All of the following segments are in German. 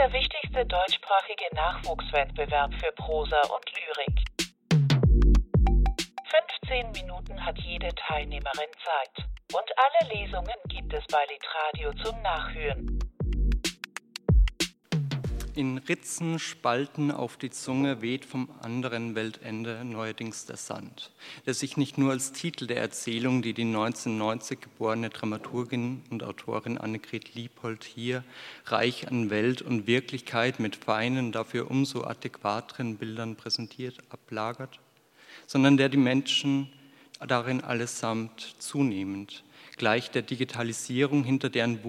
der wichtigste deutschsprachige Nachwuchswettbewerb für Prosa und Lyrik. 15 Minuten hat jede Teilnehmerin Zeit. Und alle Lesungen gibt es bei Litradio zum Nachhören. In Ritzen, Spalten auf die Zunge weht vom anderen Weltende neuerdings der Sand, der sich nicht nur als Titel der Erzählung, die die 1990 geborene Dramaturgin und Autorin Annegret Liebold hier reich an Welt und Wirklichkeit mit feinen, dafür umso adäquateren Bildern präsentiert, ablagert, sondern der die Menschen darin allesamt zunehmend, gleich der Digitalisierung, hinter deren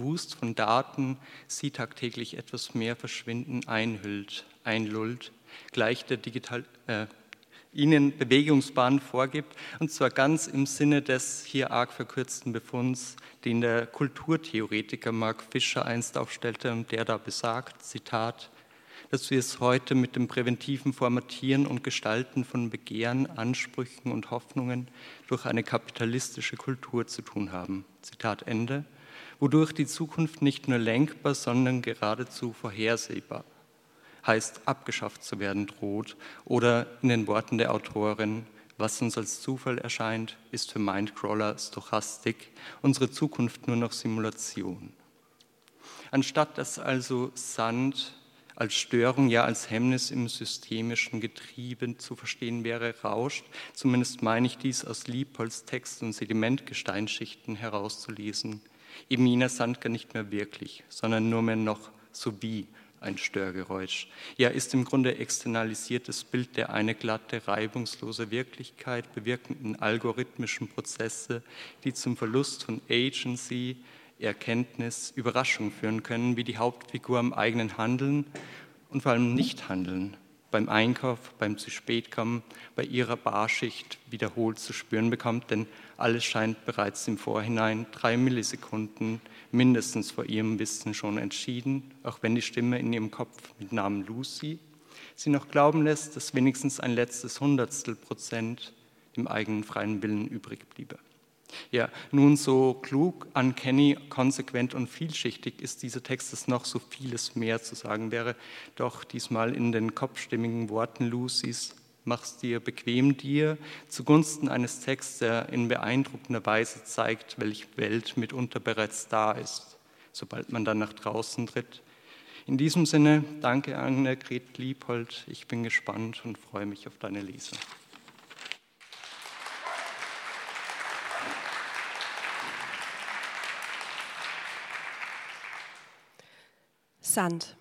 Wust von Daten sie tagtäglich etwas mehr verschwinden, einhüllt, einlullt, gleich der Digital, äh, ihnen Bewegungsbahn vorgibt, und zwar ganz im Sinne des hier arg verkürzten Befunds, den der Kulturtheoretiker Mark Fischer einst aufstellte und der da besagt, Zitat, dass wir es heute mit dem präventiven Formatieren und Gestalten von Begehren, Ansprüchen und Hoffnungen durch eine kapitalistische Kultur zu tun haben. Zitat Ende. Wodurch die Zukunft nicht nur lenkbar, sondern geradezu vorhersehbar heißt, abgeschafft zu werden droht. Oder in den Worten der Autorin, was uns als Zufall erscheint, ist für Mindcrawler Stochastik, unsere Zukunft nur noch Simulation. Anstatt dass also Sand als Störung, ja als Hemmnis im systemischen Getriebe zu verstehen wäre, rauscht. Zumindest meine ich dies aus Liebholz Text- und Sedimentgesteinsschichten herauszulesen. Eben jener Sandger nicht mehr wirklich, sondern nur mehr noch so wie ein Störgeräusch. Ja, ist im Grunde externalisiertes Bild der eine glatte, reibungslose Wirklichkeit bewirkenden algorithmischen Prozesse, die zum Verlust von Agency, Erkenntnis, Überraschung führen können, wie die Hauptfigur am eigenen Handeln und vor allem Nichthandeln beim Einkauf, beim zu spät kommen, bei ihrer Barschicht wiederholt zu spüren bekommt, denn alles scheint bereits im Vorhinein drei Millisekunden mindestens vor ihrem Wissen schon entschieden, auch wenn die Stimme in ihrem Kopf mit Namen Lucy sie noch glauben lässt, dass wenigstens ein letztes Hundertstel Prozent im eigenen freien Willen übrig bliebe. Ja, nun so klug, uncanny, konsequent und vielschichtig ist dieser Text, dass noch so vieles mehr zu sagen wäre. Doch diesmal in den kopfstimmigen Worten Lucys, mach's dir bequem dir, zugunsten eines Texts, der in beeindruckender Weise zeigt, welche Welt mitunter bereits da ist, sobald man dann nach draußen tritt. In diesem Sinne, danke Annegret Liebhold, ich bin gespannt und freue mich auf deine Lesung. Sand.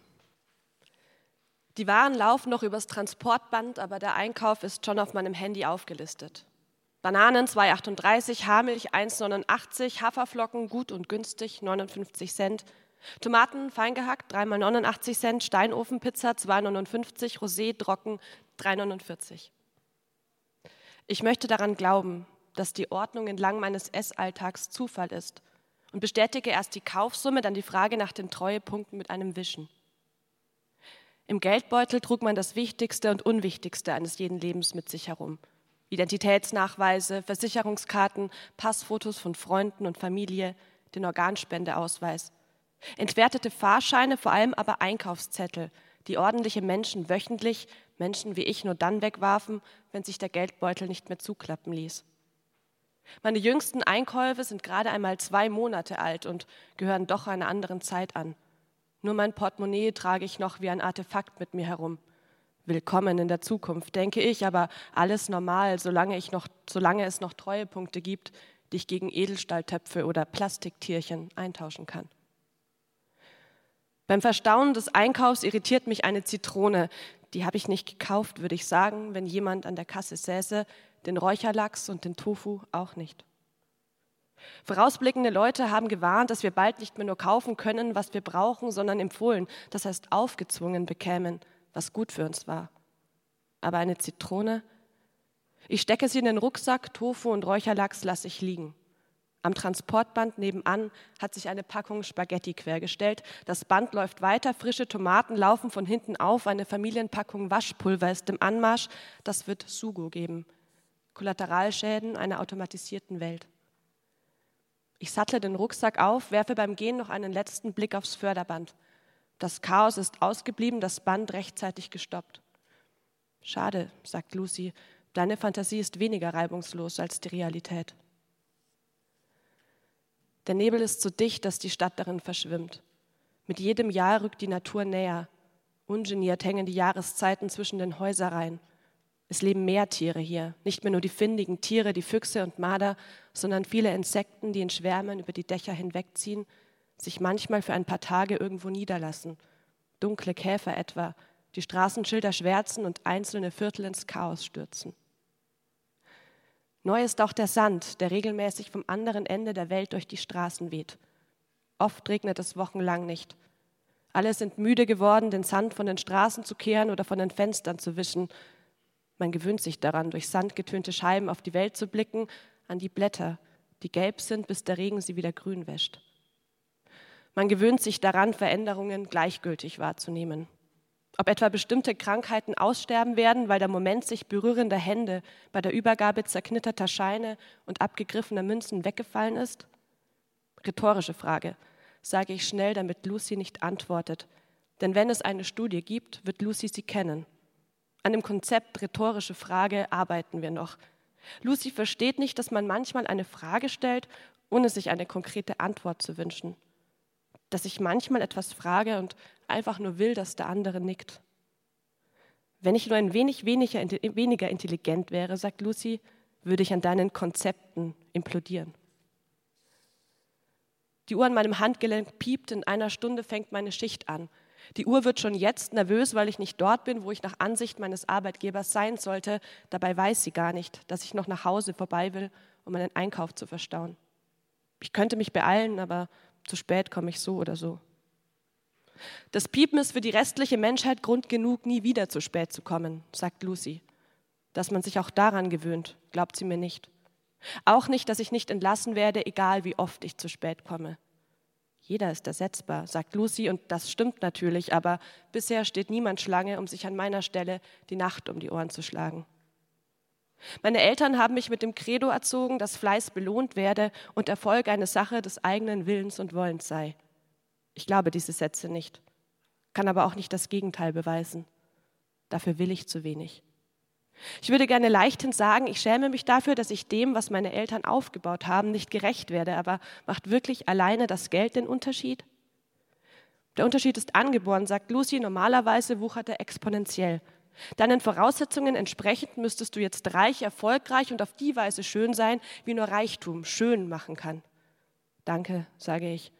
Die Waren laufen noch übers Transportband, aber der Einkauf ist schon auf meinem Handy aufgelistet. Bananen 2,38, Haarmilch 1,89, Haferflocken gut und günstig 59 Cent, Tomaten feingehackt 3,89 Cent, Steinofenpizza 2,59, Rosé trocken 3,49. Ich möchte daran glauben, dass die Ordnung entlang meines Essalltags Zufall ist und bestätige erst die Kaufsumme, dann die Frage nach den Treuepunkten mit einem Wischen. Im Geldbeutel trug man das Wichtigste und Unwichtigste eines jeden Lebens mit sich herum. Identitätsnachweise, Versicherungskarten, Passfotos von Freunden und Familie, den Organspendeausweis. Entwertete Fahrscheine, vor allem aber Einkaufszettel, die ordentliche Menschen wöchentlich, Menschen wie ich nur dann wegwarfen, wenn sich der Geldbeutel nicht mehr zuklappen ließ. Meine jüngsten Einkäufe sind gerade einmal zwei Monate alt und gehören doch einer anderen Zeit an. Nur mein Portemonnaie trage ich noch wie ein Artefakt mit mir herum. Willkommen in der Zukunft, denke ich, aber alles normal, solange, ich noch, solange es noch Treuepunkte gibt, die ich gegen Edelstahltöpfe oder Plastiktierchen eintauschen kann. Beim Verstauen des Einkaufs irritiert mich eine Zitrone. Die habe ich nicht gekauft, würde ich sagen, wenn jemand an der Kasse säße, den Räucherlachs und den Tofu auch nicht. Vorausblickende Leute haben gewarnt, dass wir bald nicht mehr nur kaufen können, was wir brauchen, sondern empfohlen, das heißt aufgezwungen bekämen, was gut für uns war. Aber eine Zitrone? Ich stecke sie in den Rucksack, Tofu und Räucherlachs lasse ich liegen. Am Transportband nebenan hat sich eine Packung Spaghetti quergestellt. Das Band läuft weiter, frische Tomaten laufen von hinten auf, eine Familienpackung Waschpulver ist im Anmarsch. Das wird Sugo geben. Kollateralschäden einer automatisierten Welt. Ich sattle den Rucksack auf, werfe beim Gehen noch einen letzten Blick aufs Förderband. Das Chaos ist ausgeblieben, das Band rechtzeitig gestoppt. Schade, sagt Lucy, deine Fantasie ist weniger reibungslos als die Realität. Der Nebel ist so dicht, dass die Stadt darin verschwimmt. Mit jedem Jahr rückt die Natur näher. Ungeniert hängen die Jahreszeiten zwischen den Häuserreihen. Es leben mehr Tiere hier, nicht mehr nur die findigen Tiere, die Füchse und Marder, sondern viele Insekten, die in Schwärmen über die Dächer hinwegziehen, sich manchmal für ein paar Tage irgendwo niederlassen. Dunkle Käfer etwa, die Straßenschilder schwärzen und einzelne Viertel ins Chaos stürzen. Neu ist auch der Sand, der regelmäßig vom anderen Ende der Welt durch die Straßen weht. Oft regnet es wochenlang nicht. Alle sind müde geworden, den Sand von den Straßen zu kehren oder von den Fenstern zu wischen. Man gewöhnt sich daran, durch sandgetönte Scheiben auf die Welt zu blicken, an die Blätter, die gelb sind, bis der Regen sie wieder grün wäscht. Man gewöhnt sich daran, Veränderungen gleichgültig wahrzunehmen. Ob etwa bestimmte Krankheiten aussterben werden, weil der Moment sich berührender Hände bei der Übergabe zerknitterter Scheine und abgegriffener Münzen weggefallen ist? Rhetorische Frage, sage ich schnell, damit Lucy nicht antwortet. Denn wenn es eine Studie gibt, wird Lucy sie kennen. An dem Konzept rhetorische Frage arbeiten wir noch. Lucy versteht nicht, dass man manchmal eine Frage stellt, ohne sich eine konkrete Antwort zu wünschen dass ich manchmal etwas frage und einfach nur will, dass der andere nickt. Wenn ich nur ein wenig weniger, weniger intelligent wäre, sagt Lucy, würde ich an deinen Konzepten implodieren. Die Uhr an meinem Handgelenk piept, in einer Stunde fängt meine Schicht an. Die Uhr wird schon jetzt nervös, weil ich nicht dort bin, wo ich nach Ansicht meines Arbeitgebers sein sollte. Dabei weiß sie gar nicht, dass ich noch nach Hause vorbei will, um einen Einkauf zu verstauen. Ich könnte mich beeilen, aber zu spät komme ich so oder so. Das Piepen ist für die restliche Menschheit Grund genug, nie wieder zu spät zu kommen, sagt Lucy. Dass man sich auch daran gewöhnt, glaubt sie mir nicht. Auch nicht, dass ich nicht entlassen werde, egal wie oft ich zu spät komme. Jeder ist ersetzbar, sagt Lucy, und das stimmt natürlich, aber bisher steht niemand Schlange, um sich an meiner Stelle die Nacht um die Ohren zu schlagen. Meine Eltern haben mich mit dem Credo erzogen, dass Fleiß belohnt werde und Erfolg eine Sache des eigenen Willens und Wollens sei. Ich glaube diese Sätze nicht, kann aber auch nicht das Gegenteil beweisen. Dafür will ich zu wenig. Ich würde gerne leichthin sagen, ich schäme mich dafür, dass ich dem, was meine Eltern aufgebaut haben, nicht gerecht werde, aber macht wirklich alleine das Geld den Unterschied? Der Unterschied ist angeboren, sagt Lucy, normalerweise wuchert er exponentiell. Deinen Voraussetzungen entsprechend müsstest du jetzt reich, erfolgreich und auf die Weise schön sein, wie nur Reichtum schön machen kann. Danke, sage ich.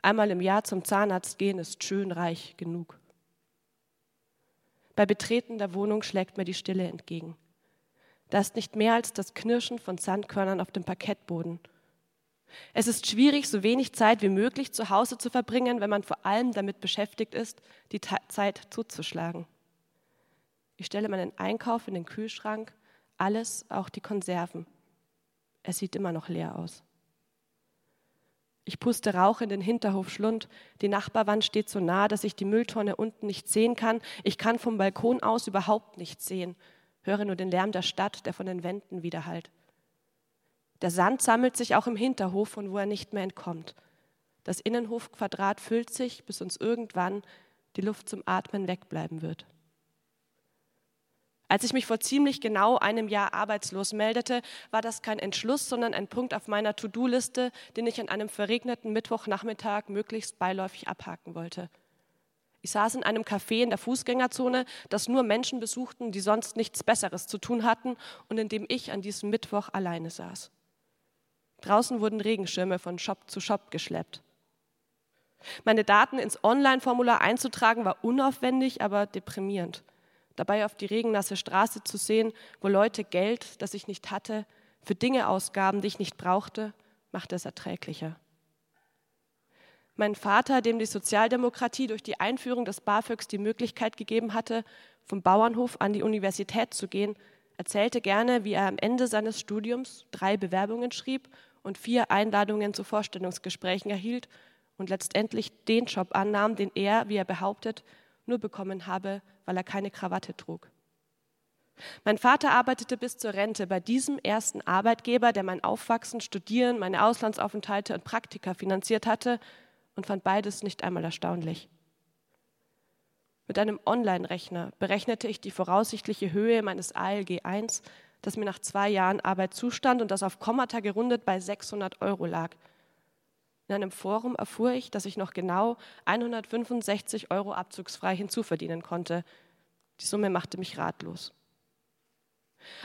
Einmal im Jahr zum Zahnarzt gehen ist schön reich genug. Bei Betreten der Wohnung schlägt mir die Stille entgegen. Da ist nicht mehr als das Knirschen von Sandkörnern auf dem Parkettboden. Es ist schwierig, so wenig Zeit wie möglich zu Hause zu verbringen, wenn man vor allem damit beschäftigt ist, die Zeit zuzuschlagen. Ich stelle meinen Einkauf in den Kühlschrank, alles, auch die Konserven. Es sieht immer noch leer aus. Ich puste Rauch in den Hinterhof Schlund. Die Nachbarwand steht so nah, dass ich die Mülltonne unten nicht sehen kann. Ich kann vom Balkon aus überhaupt nichts sehen. Höre nur den Lärm der Stadt, der von den Wänden widerhallt. Der Sand sammelt sich auch im Hinterhof, von wo er nicht mehr entkommt. Das Innenhofquadrat füllt sich, bis uns irgendwann die Luft zum Atmen wegbleiben wird. Als ich mich vor ziemlich genau einem Jahr arbeitslos meldete, war das kein Entschluss, sondern ein Punkt auf meiner To-Do-Liste, den ich an einem verregneten Mittwochnachmittag möglichst beiläufig abhaken wollte. Ich saß in einem Café in der Fußgängerzone, das nur Menschen besuchten, die sonst nichts Besseres zu tun hatten und in dem ich an diesem Mittwoch alleine saß. Draußen wurden Regenschirme von Shop zu Shop geschleppt. Meine Daten ins Online-Formular einzutragen war unaufwendig, aber deprimierend dabei auf die regennasse Straße zu sehen, wo Leute Geld, das ich nicht hatte, für Dinge ausgaben, die ich nicht brauchte, machte es erträglicher. Mein Vater, dem die Sozialdemokratie durch die Einführung des BAföGs die Möglichkeit gegeben hatte, vom Bauernhof an die Universität zu gehen, erzählte gerne, wie er am Ende seines Studiums drei Bewerbungen schrieb und vier Einladungen zu Vorstellungsgesprächen erhielt und letztendlich den Job annahm, den er, wie er behauptet, nur bekommen habe, weil er keine Krawatte trug. Mein Vater arbeitete bis zur Rente bei diesem ersten Arbeitgeber, der mein Aufwachsen, Studieren, meine Auslandsaufenthalte und Praktika finanziert hatte und fand beides nicht einmal erstaunlich. Mit einem Online-Rechner berechnete ich die voraussichtliche Höhe meines ALG 1, das mir nach zwei Jahren Arbeit zustand und das auf Kommata gerundet bei 600 Euro lag. In einem Forum erfuhr ich, dass ich noch genau 165 Euro abzugsfrei hinzuverdienen konnte. Die Summe machte mich ratlos.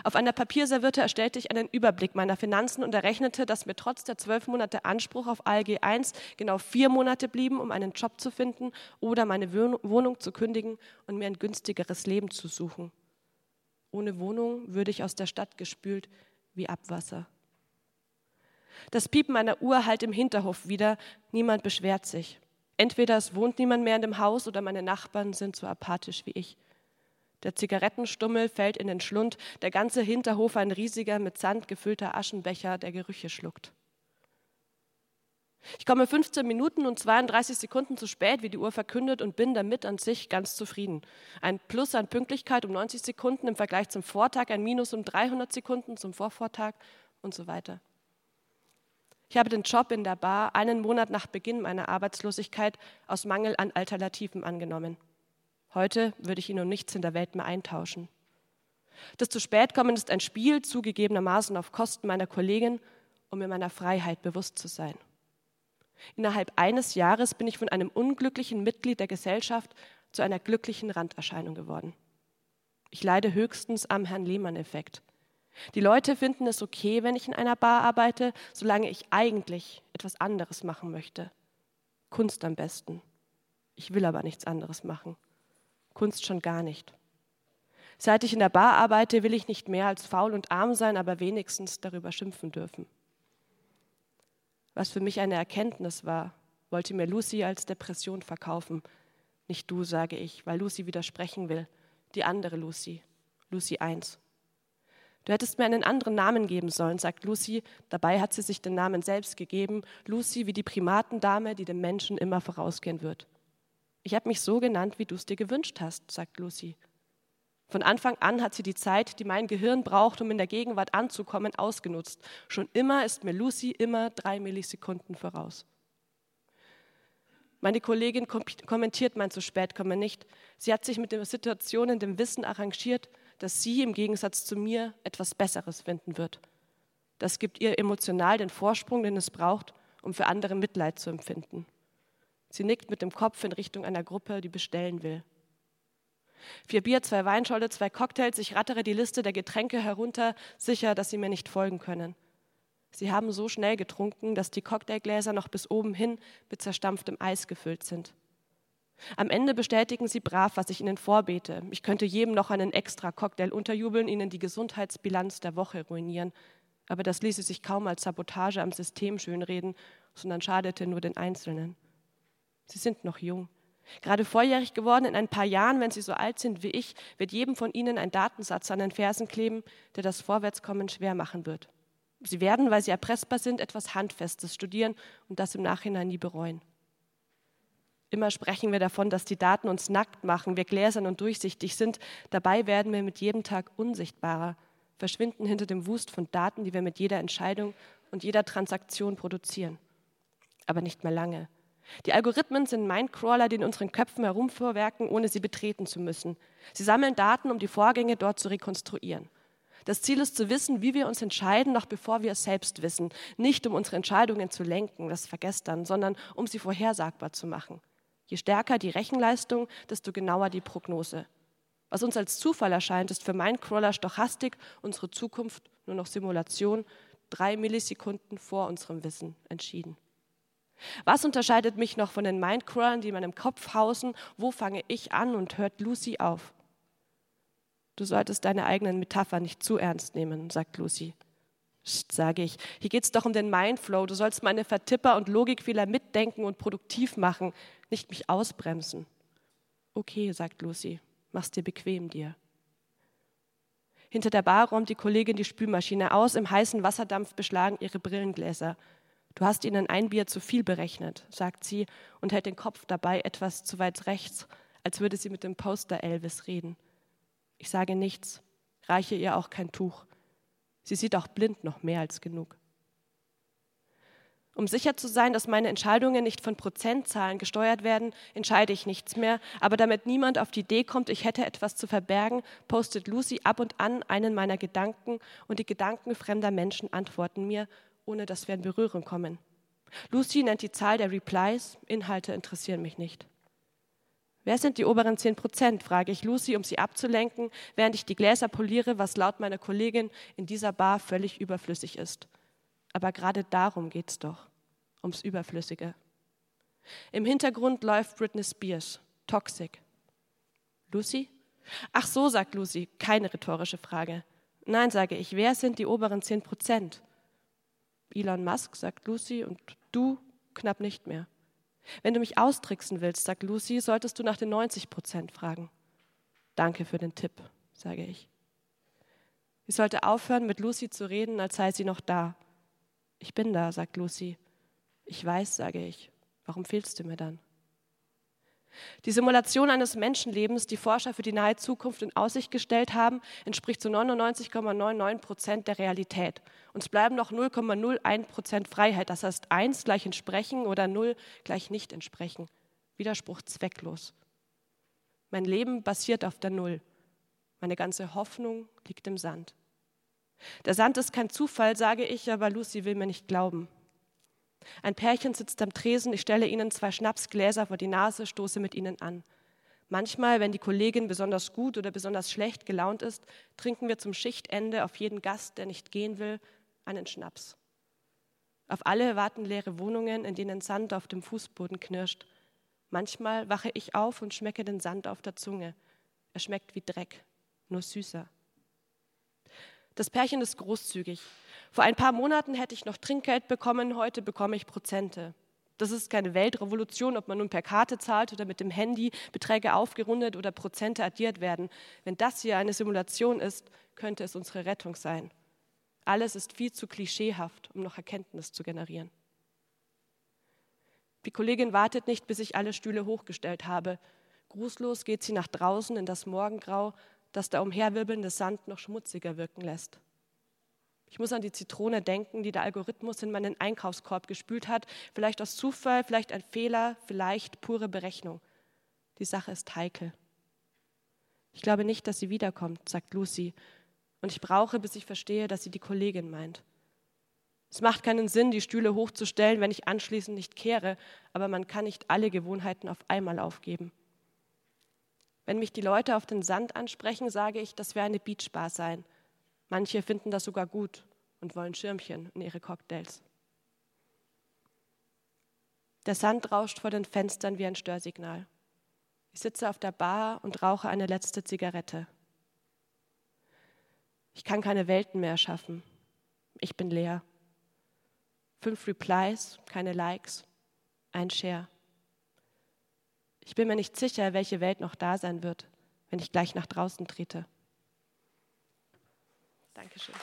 Auf einer Papierserviette erstellte ich einen Überblick meiner Finanzen und errechnete, dass mir trotz der zwölf Monate Anspruch auf ALG 1 genau vier Monate blieben, um einen Job zu finden oder meine Wohnung zu kündigen und mir ein günstigeres Leben zu suchen. Ohne Wohnung würde ich aus der Stadt gespült wie Abwasser. Das Piepen meiner Uhr halt im Hinterhof wieder, niemand beschwert sich. Entweder es wohnt niemand mehr in dem Haus oder meine Nachbarn sind so apathisch wie ich. Der Zigarettenstummel fällt in den Schlund, der ganze Hinterhof ein riesiger, mit Sand gefüllter Aschenbecher, der Gerüche schluckt. Ich komme 15 Minuten und 32 Sekunden zu spät, wie die Uhr verkündet, und bin damit an sich ganz zufrieden. Ein Plus an Pünktlichkeit um 90 Sekunden im Vergleich zum Vortag, ein Minus um 300 Sekunden zum Vorvortag und so weiter. Ich habe den Job in der Bar einen Monat nach Beginn meiner Arbeitslosigkeit aus Mangel an Alternativen angenommen. Heute würde ich ihn um nichts in der Welt mehr eintauschen. Das zu spät kommen ist ein Spiel, zugegebenermaßen auf Kosten meiner Kollegin, um mir meiner Freiheit bewusst zu sein. Innerhalb eines Jahres bin ich von einem unglücklichen Mitglied der Gesellschaft zu einer glücklichen Randerscheinung geworden. Ich leide höchstens am Herrn Lehmann-Effekt. Die Leute finden es okay, wenn ich in einer Bar arbeite, solange ich eigentlich etwas anderes machen möchte. Kunst am besten. Ich will aber nichts anderes machen. Kunst schon gar nicht. Seit ich in der Bar arbeite, will ich nicht mehr als faul und arm sein, aber wenigstens darüber schimpfen dürfen. Was für mich eine Erkenntnis war, wollte mir Lucy als Depression verkaufen. Nicht du, sage ich, weil Lucy widersprechen will. Die andere Lucy, Lucy 1. Du hättest mir einen anderen Namen geben sollen, sagt Lucy. Dabei hat sie sich den Namen selbst gegeben. Lucy wie die Primatendame, die dem Menschen immer vorausgehen wird. Ich habe mich so genannt, wie du es dir gewünscht hast, sagt Lucy. Von Anfang an hat sie die Zeit, die mein Gehirn braucht, um in der Gegenwart anzukommen, ausgenutzt. Schon immer ist mir Lucy immer drei Millisekunden voraus. Meine Kollegin kommentiert mein zu spät komme nicht. Sie hat sich mit der Situation in dem Wissen arrangiert, dass sie im Gegensatz zu mir etwas Besseres finden wird. Das gibt ihr emotional den Vorsprung, den es braucht, um für andere Mitleid zu empfinden. Sie nickt mit dem Kopf in Richtung einer Gruppe, die bestellen will. Vier Bier, zwei Weinscholle, zwei Cocktails. Ich rattere die Liste der Getränke herunter, sicher, dass sie mir nicht folgen können. Sie haben so schnell getrunken, dass die Cocktailgläser noch bis oben hin mit zerstampftem Eis gefüllt sind. Am Ende bestätigen sie brav, was ich ihnen vorbete. Ich könnte jedem noch einen extra Cocktail unterjubeln, ihnen die Gesundheitsbilanz der Woche ruinieren. Aber das ließe sich kaum als Sabotage am System schönreden, sondern schadete nur den Einzelnen. Sie sind noch jung. Gerade volljährig geworden, in ein paar Jahren, wenn Sie so alt sind wie ich, wird jedem von Ihnen ein Datensatz an den Fersen kleben, der das Vorwärtskommen schwer machen wird. Sie werden, weil Sie erpressbar sind, etwas Handfestes studieren und das im Nachhinein nie bereuen. Immer sprechen wir davon, dass die Daten uns nackt machen, wir gläsern und durchsichtig sind. Dabei werden wir mit jedem Tag unsichtbarer, verschwinden hinter dem Wust von Daten, die wir mit jeder Entscheidung und jeder Transaktion produzieren. Aber nicht mehr lange. Die Algorithmen sind Mindcrawler, die in unseren Köpfen herumvorwerken, ohne sie betreten zu müssen. Sie sammeln Daten, um die Vorgänge dort zu rekonstruieren. Das Ziel ist zu wissen, wie wir uns entscheiden, noch bevor wir es selbst wissen. Nicht um unsere Entscheidungen zu lenken, das vergesst dann, sondern um sie vorhersagbar zu machen. Je stärker die Rechenleistung, desto genauer die Prognose. Was uns als Zufall erscheint, ist für Mindcrawler Stochastik unsere Zukunft nur noch Simulation, drei Millisekunden vor unserem Wissen entschieden. Was unterscheidet mich noch von den Mindcrawlern, die in meinem Kopf hausen? Wo fange ich an und hört Lucy auf? Du solltest deine eigenen Metaphern nicht zu ernst nehmen, sagt Lucy. Sage ich. Hier geht es doch um den Mindflow. Du sollst meine Vertipper und Logikfehler mitdenken und produktiv machen, nicht mich ausbremsen. Okay, sagt Lucy. Mach's dir bequem dir. Hinter der Bar räumt die Kollegin die Spülmaschine aus. Im heißen Wasserdampf beschlagen ihre Brillengläser. Du hast ihnen ein Bier zu viel berechnet, sagt sie und hält den Kopf dabei etwas zu weit rechts, als würde sie mit dem Poster Elvis reden. Ich sage nichts, reiche ihr auch kein Tuch. Sie sieht auch blind noch mehr als genug. Um sicher zu sein, dass meine Entscheidungen nicht von Prozentzahlen gesteuert werden, entscheide ich nichts mehr. Aber damit niemand auf die Idee kommt, ich hätte etwas zu verbergen, postet Lucy ab und an einen meiner Gedanken und die Gedanken fremder Menschen antworten mir, ohne dass wir in Berührung kommen. Lucy nennt die Zahl der Replies, Inhalte interessieren mich nicht. Wer sind die oberen 10 Prozent, frage ich Lucy, um sie abzulenken, während ich die Gläser poliere, was laut meiner Kollegin in dieser Bar völlig überflüssig ist. Aber gerade darum geht es doch, ums Überflüssige. Im Hintergrund läuft Britney Spears, Toxic. Lucy? Ach so, sagt Lucy, keine rhetorische Frage. Nein, sage ich, wer sind die oberen 10 Prozent? Elon Musk, sagt Lucy, und du knapp nicht mehr. Wenn du mich austricksen willst, sagt Lucy, solltest du nach den 90 Prozent fragen. Danke für den Tipp, sage ich. Ich sollte aufhören, mit Lucy zu reden, als sei sie noch da. Ich bin da, sagt Lucy. Ich weiß, sage ich. Warum fehlst du mir dann? Die Simulation eines Menschenlebens, die Forscher für die nahe Zukunft in Aussicht gestellt haben, entspricht zu 99,99 Prozent der Realität. Uns bleiben noch 0,01 Prozent Freiheit. Das heißt 1 gleich entsprechen oder 0 gleich nicht entsprechen. Widerspruch zwecklos. Mein Leben basiert auf der Null. Meine ganze Hoffnung liegt im Sand. Der Sand ist kein Zufall, sage ich, aber Lucy will mir nicht glauben. Ein Pärchen sitzt am Tresen, ich stelle ihnen zwei Schnapsgläser vor die Nase, stoße mit ihnen an. Manchmal, wenn die Kollegin besonders gut oder besonders schlecht gelaunt ist, trinken wir zum Schichtende auf jeden Gast, der nicht gehen will, einen Schnaps. Auf alle warten leere Wohnungen, in denen Sand auf dem Fußboden knirscht. Manchmal wache ich auf und schmecke den Sand auf der Zunge. Er schmeckt wie Dreck, nur süßer. Das Pärchen ist großzügig. Vor ein paar Monaten hätte ich noch Trinkgeld bekommen, heute bekomme ich Prozente. Das ist keine Weltrevolution, ob man nun per Karte zahlt oder mit dem Handy, Beträge aufgerundet oder Prozente addiert werden. Wenn das hier eine Simulation ist, könnte es unsere Rettung sein. Alles ist viel zu klischeehaft, um noch Erkenntnis zu generieren. Die Kollegin wartet nicht, bis ich alle Stühle hochgestellt habe. Grußlos geht sie nach draußen in das Morgengrau, das der umherwirbelnde Sand noch schmutziger wirken lässt. Ich muss an die Zitrone denken, die der Algorithmus in meinen Einkaufskorb gespült hat. Vielleicht aus Zufall, vielleicht ein Fehler, vielleicht pure Berechnung. Die Sache ist heikel. Ich glaube nicht, dass sie wiederkommt, sagt Lucy. Und ich brauche, bis ich verstehe, dass sie die Kollegin meint. Es macht keinen Sinn, die Stühle hochzustellen, wenn ich anschließend nicht kehre, aber man kann nicht alle Gewohnheiten auf einmal aufgeben. Wenn mich die Leute auf den Sand ansprechen, sage ich, das wäre eine Beachbar sein. Manche finden das sogar gut und wollen Schirmchen in ihre Cocktails. Der Sand rauscht vor den Fenstern wie ein Störsignal. Ich sitze auf der Bar und rauche eine letzte Zigarette. Ich kann keine Welten mehr erschaffen. Ich bin leer. Fünf Replies, keine Likes, ein Share. Ich bin mir nicht sicher, welche Welt noch da sein wird, wenn ich gleich nach draußen trete. Dankeschön.